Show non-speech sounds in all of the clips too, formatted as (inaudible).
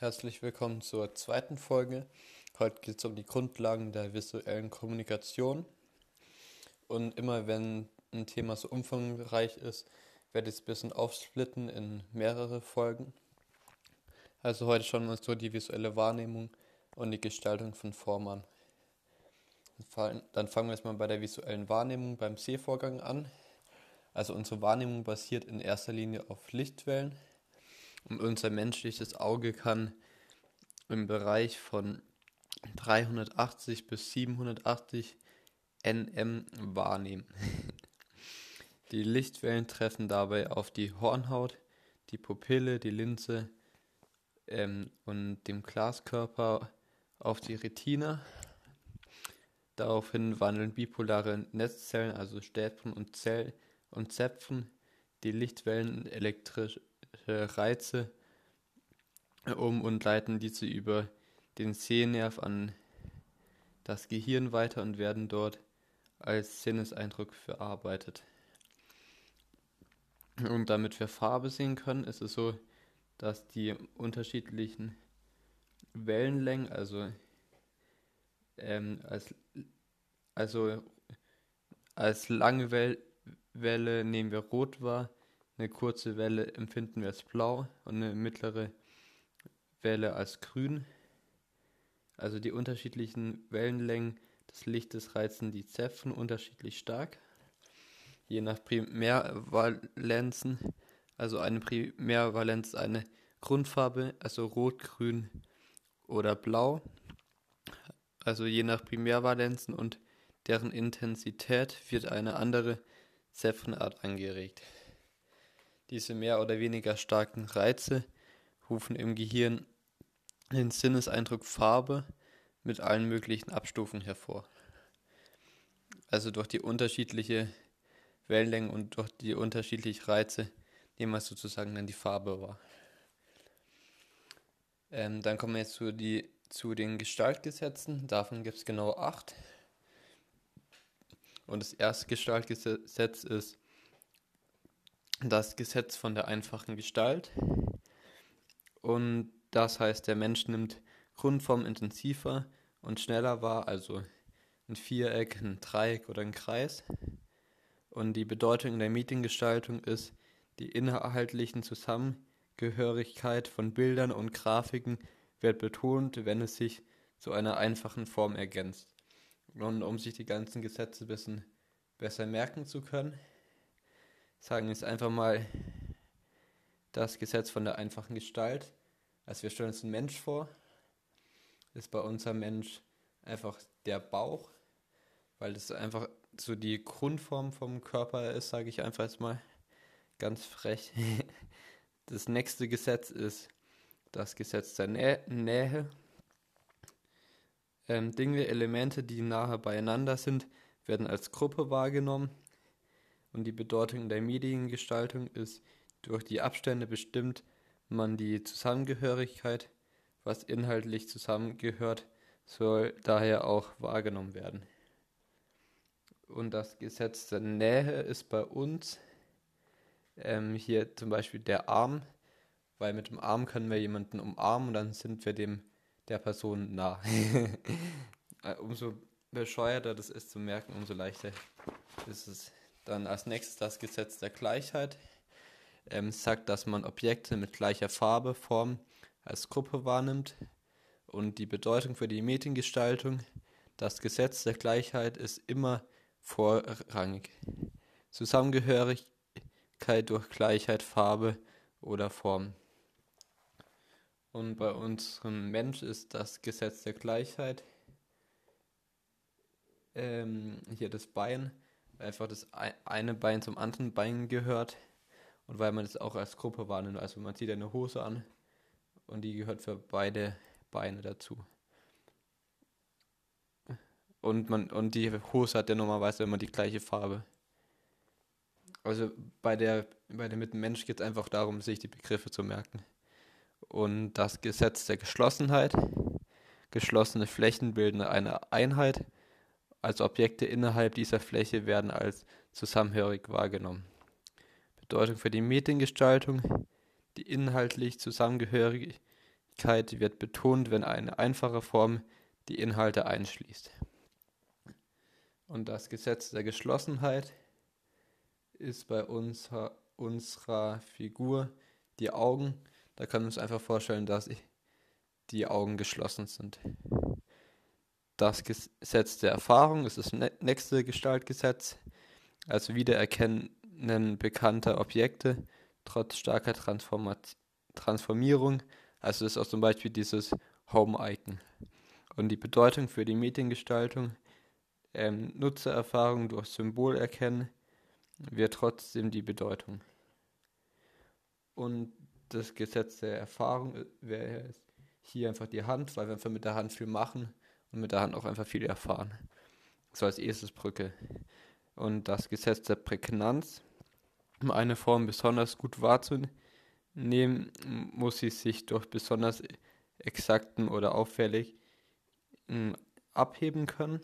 Herzlich willkommen zur zweiten Folge. Heute geht es um die Grundlagen der visuellen Kommunikation. Und immer wenn ein Thema so umfangreich ist, werde ich es ein bisschen aufsplitten in mehrere Folgen. Also heute schauen wir uns so die visuelle Wahrnehmung und die Gestaltung von Form an. Dann fangen wir jetzt mal bei der visuellen Wahrnehmung beim Sehvorgang an. Also unsere Wahrnehmung basiert in erster Linie auf Lichtwellen. Und unser menschliches Auge kann im Bereich von 380 bis 780 nm wahrnehmen. (laughs) Die Lichtwellen treffen dabei auf die Hornhaut, die Pupille, die Linse ähm, und dem Glaskörper auf die Retina. Daraufhin wandeln bipolare Netzzellen, also Stäbchen und, Zell und Zäpfen, die Lichtwellen in elektrische Reize um und leiten diese über den Sehnerv an das Gehirn weiter und werden dort als Sinneseindruck verarbeitet. Und damit wir Farbe sehen können, ist es so, dass die unterschiedlichen Wellenlängen, also ähm, als, also als lange Well Welle nehmen wir rot wahr, eine kurze Welle empfinden wir als blau und eine mittlere Welle als grün. Also die unterschiedlichen Wellenlängen des Lichtes reizen die Zäpfen unterschiedlich stark. Je nach Primärvalenzen, also eine Primärvalenz eine Grundfarbe, also rot, grün oder blau. Also je nach Primärvalenzen und deren Intensität wird eine andere Zäpfenart angeregt. Diese mehr oder weniger starken Reize rufen im Gehirn den Sinneseindruck Farbe mit allen möglichen Abstufungen hervor. Also durch die unterschiedliche Wellenlänge und durch die unterschiedlichen Reize nehmen wir sozusagen dann die Farbe wahr. Ähm, dann kommen wir jetzt zu, die, zu den Gestaltgesetzen. Davon gibt es genau acht. Und das erste Gestaltgesetz ist das Gesetz von der einfachen Gestalt. Und das heißt, der Mensch nimmt Grundform intensiver und schneller wahr, also ein Viereck, ein Dreieck oder ein Kreis. Und die Bedeutung der Mediengestaltung ist die inhaltlichen Zusammengehörigkeit von Bildern und Grafiken wird betont, wenn es sich zu einer einfachen Form ergänzt. Und um sich die ganzen Gesetze ein bisschen besser merken zu können, sagen jetzt einfach mal das Gesetz von der einfachen Gestalt. Also wir stellen uns einen Mensch vor, ist bei unserem Mensch einfach der Bauch, weil das einfach so die Grundform vom Körper ist, sage ich einfach jetzt mal ganz frech. (laughs) Das nächste Gesetz ist das Gesetz der Nä Nähe. Ähm, Dinge, Elemente, die nahe beieinander sind, werden als Gruppe wahrgenommen und die Bedeutung der Mediengestaltung ist durch die Abstände bestimmt man die Zusammengehörigkeit, was inhaltlich zusammengehört, soll daher auch wahrgenommen werden. Und das Gesetz der Nähe ist bei uns ähm, hier zum Beispiel der Arm, weil mit dem Arm können wir jemanden umarmen und dann sind wir dem der Person nah. (laughs) Äh, umso bescheuerter das ist zu merken, umso leichter ist es. Dann als nächstes das Gesetz der Gleichheit ähm, sagt, dass man Objekte mit gleicher Farbe, Form als Gruppe wahrnimmt und die Bedeutung für die Mediengestaltung. Das Gesetz der Gleichheit ist immer vorrangig. Zusammengehörigkeit durch Gleichheit, Farbe oder Form. Und bei unserem Mensch ist das Gesetz der Gleichheit ähm, hier das Bein, einfach das eine Bein zum anderen Bein gehört und weil man es auch als Gruppe wahrnimmt. Also man zieht eine Hose an und die gehört für beide Beine dazu. Und, man, und die Hose hat ja normalerweise immer die gleiche Farbe. Also bei der, bei dem Mitmensch geht es einfach darum, sich die Begriffe zu merken. Und das Gesetz der Geschlossenheit. Geschlossene Flächen bilden eine Einheit. Also Objekte innerhalb dieser Fläche werden als zusammenhörig wahrgenommen. Bedeutung für die Mediengestaltung, die inhaltlich Zusammengehörigkeit wird betont, wenn eine einfache Form die Inhalte einschließt. Und das Gesetz der Geschlossenheit ist bei unserer, unserer Figur die Augen. Da können wir uns einfach vorstellen, dass die Augen geschlossen sind. Das Gesetz der Erfahrung ist das nächste Gestaltgesetz, also Wiedererkennen bekannter Objekte trotz starker Transformierung. Also ist auch zum Beispiel dieses Home-Icon. Und die Bedeutung für die Mediengestaltung, ähm, Nutzererfahrung durch Symbol erkennen, wird trotzdem die Bedeutung. Und das Gesetz der Erfahrung wäre hier einfach die Hand, weil wir einfach mit der Hand viel machen und mit der Hand auch einfach viel erfahren. So als erstes Brücke. Und das Gesetz der Prägnanz, um eine Form besonders gut wahrzunehmen, muss sie sich durch besonders exakten oder auffällig abheben können.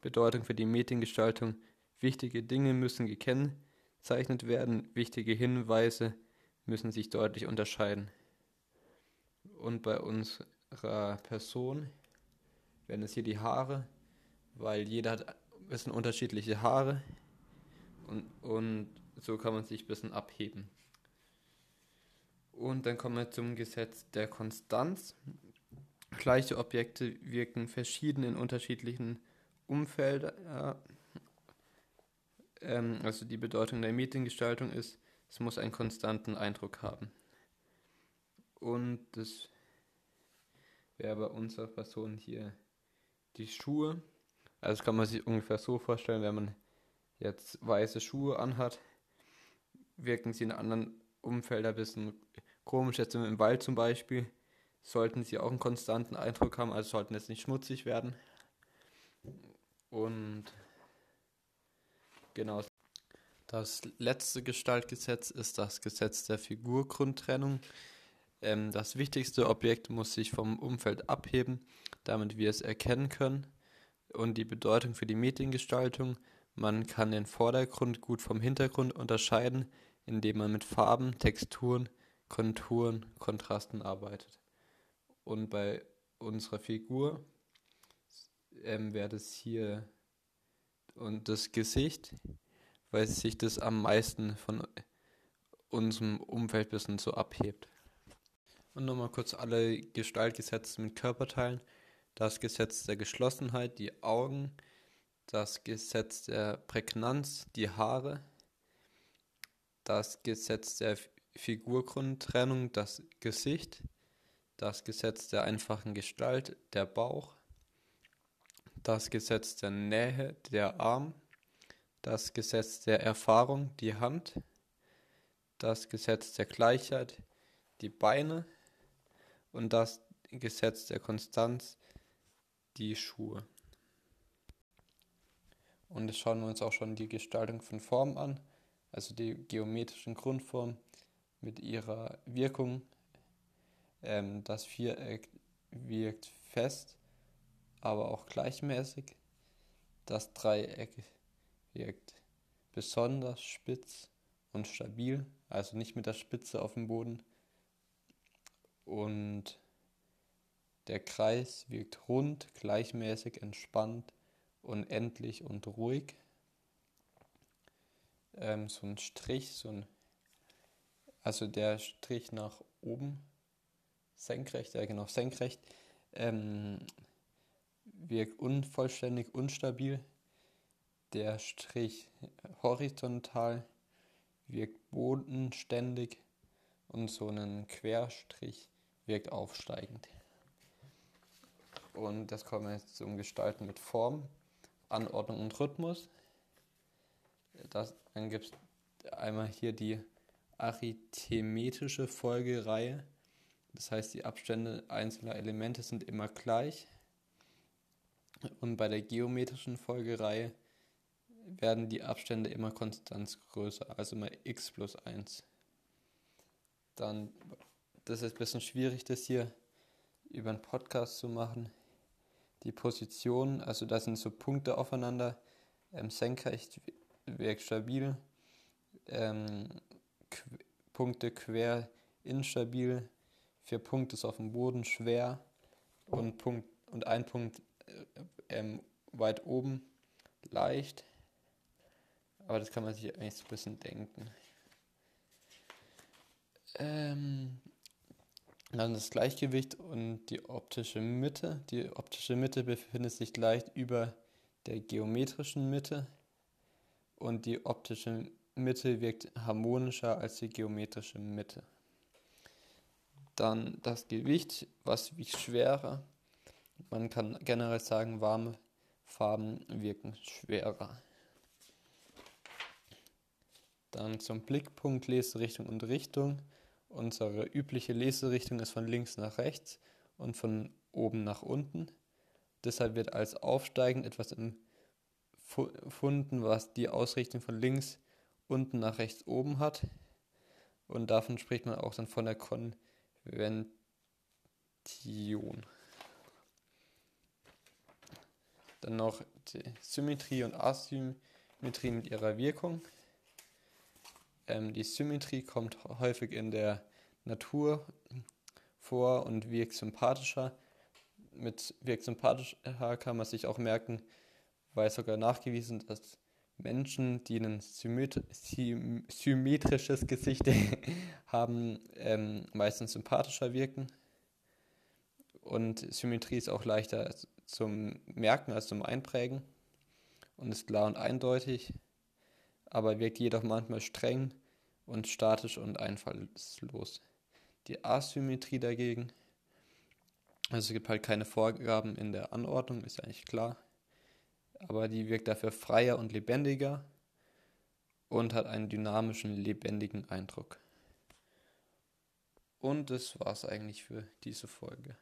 Bedeutung für die Mediengestaltung. Wichtige Dinge müssen gekennzeichnet werden, wichtige Hinweise müssen sich deutlich unterscheiden. Und bei unserer Person werden es hier die Haare, weil jeder hat ein bisschen unterschiedliche Haare und, und so kann man sich ein bisschen abheben. Und dann kommen wir zum Gesetz der Konstanz. Gleiche Objekte wirken verschieden in unterschiedlichen Umfeldern. Ähm, also die Bedeutung der Mediengestaltung ist, es muss einen konstanten Eindruck haben. Und das wäre bei unserer Person hier die Schuhe. Also kann man sich ungefähr so vorstellen, wenn man jetzt weiße Schuhe anhat, wirken sie in anderen Umfeldern ein bisschen komisch. Jetzt im Wald zum Beispiel sollten sie auch einen konstanten Eindruck haben, also sollten jetzt nicht schmutzig werden. Und genau. Das letzte Gestaltgesetz ist das Gesetz der Figurgrundtrennung. Ähm, das wichtigste Objekt muss sich vom Umfeld abheben, damit wir es erkennen können. Und die Bedeutung für die Mediengestaltung, man kann den Vordergrund gut vom Hintergrund unterscheiden, indem man mit Farben, Texturen, Konturen, Kontrasten arbeitet. Und bei unserer Figur ähm, wäre das hier und das Gesicht, weil sich das am meisten von unserem Umfeld ein bisschen so abhebt. Und nochmal kurz alle Gestaltgesetze mit Körperteilen. Das Gesetz der Geschlossenheit, die Augen. Das Gesetz der Prägnanz, die Haare. Das Gesetz der Figurgrundtrennung, das Gesicht. Das Gesetz der einfachen Gestalt, der Bauch. Das Gesetz der Nähe, der Arm. Das Gesetz der Erfahrung, die Hand. Das Gesetz der Gleichheit, die Beine und das Gesetz der Konstanz die Schuhe. Und jetzt schauen wir uns auch schon die Gestaltung von Formen an, also die geometrischen Grundformen mit ihrer Wirkung. Ähm, das Viereck wirkt fest, aber auch gleichmäßig. Das Dreieck wirkt besonders spitz und stabil, also nicht mit der Spitze auf dem Boden, und der Kreis wirkt rund, gleichmäßig, entspannt, unendlich und ruhig. Ähm, so ein Strich, so ein, also der Strich nach oben, senkrecht, ja genau, senkrecht, ähm, wirkt unvollständig, unstabil. Der Strich horizontal wirkt bodenständig und so ein Querstrich wirkt aufsteigend. Und das kommen wir jetzt zum Gestalten mit Form, Anordnung und Rhythmus. Das, dann gibt es einmal hier die arithmetische Folgereihe. Das heißt, die Abstände einzelner Elemente sind immer gleich. Und bei der geometrischen Folgereihe werden die Abstände immer konstant größer, also immer x plus 1. Dann das ist ein bisschen schwierig, das hier über einen Podcast zu machen. Die Position, also da sind so Punkte aufeinander, ähm, senkrecht wirkt stabil, ähm, Qu Punkte quer instabil, Vier Punkte ist auf dem Boden schwer und, Punkt, und ein Punkt äh, ähm, weit oben leicht. Aber das kann man sich eigentlich so ein bisschen denken. Ähm, dann das Gleichgewicht und die optische Mitte. Die optische Mitte befindet sich leicht über der geometrischen Mitte und die optische Mitte wirkt harmonischer als die geometrische Mitte. Dann das Gewicht, was wiegt schwerer. Man kann generell sagen, warme Farben wirken schwerer. Dann zum Blickpunkt, Leserichtung und Richtung. Unsere übliche Leserichtung ist von links nach rechts und von oben nach unten. Deshalb wird als aufsteigend etwas empfunden, was die Ausrichtung von links unten nach rechts oben hat. Und davon spricht man auch dann von der Konvention. Dann noch die Symmetrie und Asymmetrie mit ihrer Wirkung. Ähm, die Symmetrie kommt häufig in der Natur vor und wirkt sympathischer. Mit wirkt sympathischer kann man sich auch merken, weil sogar nachgewiesen, dass Menschen, die ein symmetrisches Gesicht (laughs) haben, ähm, meistens sympathischer wirken. Und Symmetrie ist auch leichter zum Merken als zum Einprägen und ist klar und eindeutig aber wirkt jedoch manchmal streng und statisch und einfallslos. Die Asymmetrie dagegen, also es gibt halt keine Vorgaben in der Anordnung, ist eigentlich klar, aber die wirkt dafür freier und lebendiger und hat einen dynamischen, lebendigen Eindruck. Und das war's eigentlich für diese Folge.